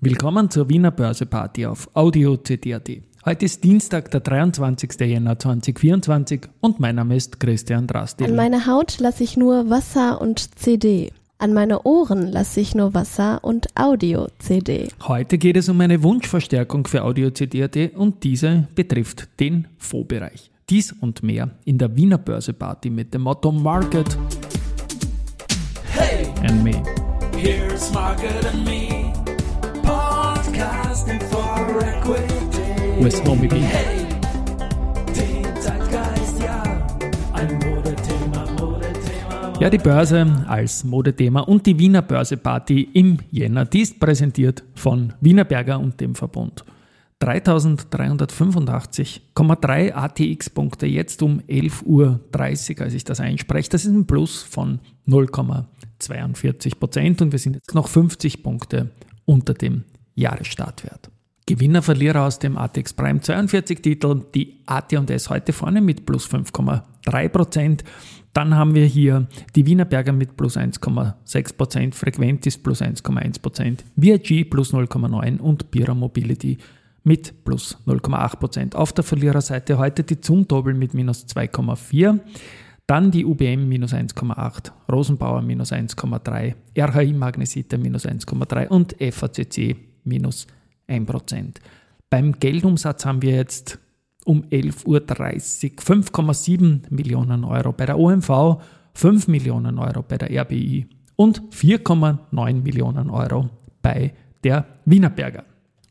Willkommen zur Wiener Börseparty auf Audio CD.at. Heute ist Dienstag, der 23. Jänner 2024 und mein Name ist Christian Drastil. An meine Haut lasse ich nur Wasser und CD. An meine Ohren lasse ich nur Wasser und Audio-CD. Heute geht es um eine Wunschverstärkung für Audio-CD.at und diese betrifft den Fondsbereich. Dies und mehr in der Wiener Börseparty mit dem Motto Market Hey, and Me. here's Market and Me. Podcasting for Equity. With Homie B. Hey, ja. Modethema, Modethema. Ja, die Börse als Modethema und die Wiener Börseparty im Jänner, die ist präsentiert von Wienerberger und dem Verbund. 3385,3 ATX-Punkte jetzt um 11.30 Uhr, als ich das einspreche. Das ist ein Plus von 0,42 Prozent und wir sind jetzt noch 50 Punkte unter dem Jahresstartwert. Gewinner, Verlierer aus dem ATX Prime 42 Titel, die AT&S heute vorne mit plus 5,3 Prozent. Dann haben wir hier die Wienerberger mit plus 1,6 Prozent, Frequentis plus 1,1 Prozent, VIG plus 0,9 und Bira Mobility mit plus 0,8 Prozent. Auf der Verliererseite heute die Zumtobel mit minus 2,4. Dann die UBM minus 1,8, Rosenbauer minus 1,3, RHI Magnesita minus 1,3 und FACC minus 1%. Beim Geldumsatz haben wir jetzt um 11.30 Uhr 5,7 Millionen Euro bei der OMV, 5 Millionen Euro bei der RBI und 4,9 Millionen Euro bei der Wienerberger.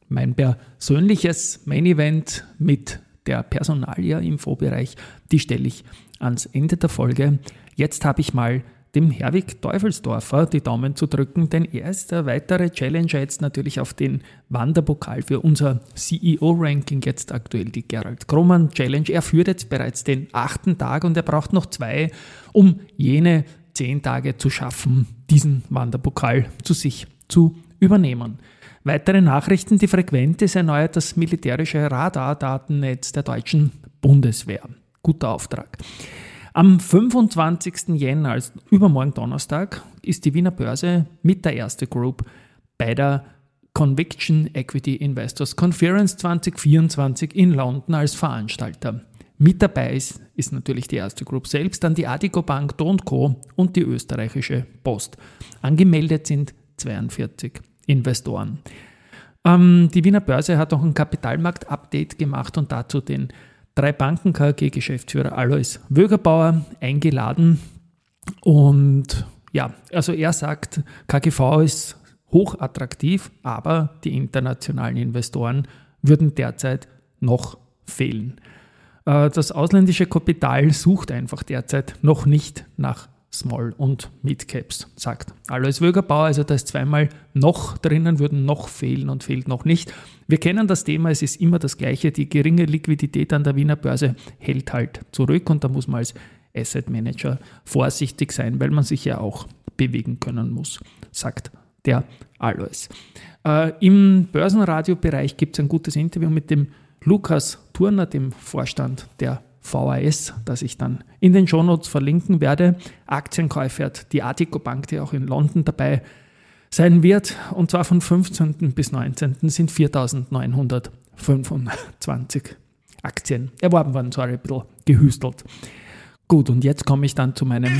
Mein persönliches Main Event mit der Personalia im Fondsbereich, die stelle ich ans Ende der Folge. Jetzt habe ich mal dem Herwig Teufelsdorfer die Daumen zu drücken, denn er ist der weitere Challenger jetzt natürlich auf den Wanderpokal für unser CEO-Ranking, jetzt aktuell die Gerald Kromann Challenge. Er führt jetzt bereits den achten Tag und er braucht noch zwei, um jene zehn Tage zu schaffen, diesen Wanderpokal zu sich zu übernehmen. Weitere Nachrichten, die Frequentis erneuert das militärische Radardatennetz der deutschen Bundeswehr. Guter Auftrag. Am 25. Jänner, also übermorgen Donnerstag, ist die Wiener Börse mit der erste Group bei der Conviction Equity Investors Conference 2024 in London als Veranstalter. Mit dabei ist, ist natürlich die erste Group selbst, dann die Adico Bank, Do Co. und die österreichische Post. Angemeldet sind 42 Investoren. Ähm, die Wiener Börse hat auch ein Kapitalmarkt-Update gemacht und dazu den drei Banken KG-Geschäftsführer Alois Wögerbauer eingeladen. Und ja, also er sagt, KGV ist hochattraktiv, aber die internationalen Investoren würden derzeit noch fehlen. Äh, Das ausländische Kapital sucht einfach derzeit noch nicht nach Small- und Mid-Caps, sagt Alois Wögerbauer. Also da ist zweimal noch drinnen, würden noch fehlen und fehlt noch nicht. Wir kennen das Thema, es ist immer das gleiche. Die geringe Liquidität an der Wiener Börse hält halt zurück und da muss man als Asset Manager vorsichtig sein, weil man sich ja auch bewegen können muss, sagt der Alois. Äh, Im Börsenradiobereich gibt es ein gutes Interview mit dem Lukas Turner, dem Vorstand der VAS, das ich dann in den Shownotes verlinken werde. Aktienkäufe hat die Artico Bank, die auch in London dabei sein wird. Und zwar von 15. bis 19. sind 4.925 Aktien erworben worden. Sorry, ein bisschen gehüstelt. Gut, und jetzt komme ich dann zu meinem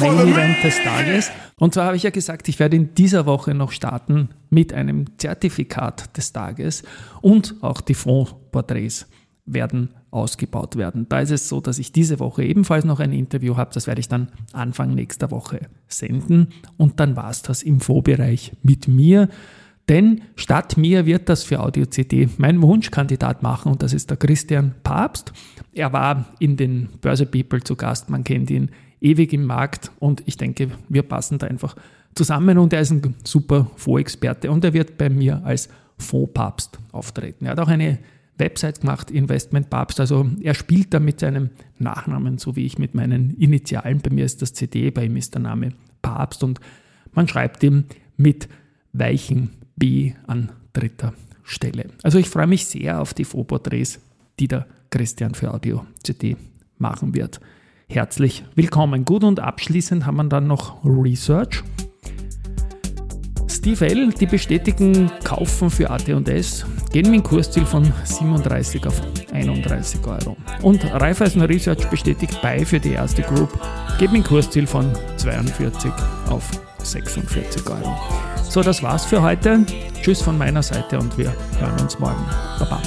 Main Event des Tages. Und zwar habe ich ja gesagt, ich werde in dieser Woche noch starten mit einem Zertifikat des Tages und auch die Fondsporträts werden ausgebaut werden. Da ist es so, dass ich diese Woche ebenfalls noch ein Interview habe. Das werde ich dann Anfang nächster Woche senden. Und dann war es das im Fondsbereich mit mir. Denn statt mir wird das für Audio CD mein Wunschkandidat machen und das ist der Christian Papst. Er war in den Börse People zu Gast, man kennt ihn ewig im Markt und ich denke, wir passen da einfach zusammen und er ist ein super Fondsexperte und er wird bei mir als Fondspapst auftreten. Er hat auch eine Website gemacht, Investment Papst. Also er spielt da mit seinem Nachnamen, so wie ich mit meinen Initialen. Bei mir ist das CD, bei ihm ist der Name Papst und man schreibt ihm mit weichen B an dritter Stelle. Also ich freue mich sehr auf die Faux-Porträts, die der Christian für Audio CD machen wird. Herzlich willkommen. Gut und abschließend haben wir dann noch Research. Steve L., die bestätigen Kaufen für AT&S, gehen mit dem Kursziel von 37 auf 31 Euro. Und Raiffeisen Research bestätigt bei für die erste Group, geht mit dem Kursziel von 42 auf 46 Euro. So, das war's für heute. Tschüss von meiner Seite und wir hören uns morgen. Baba.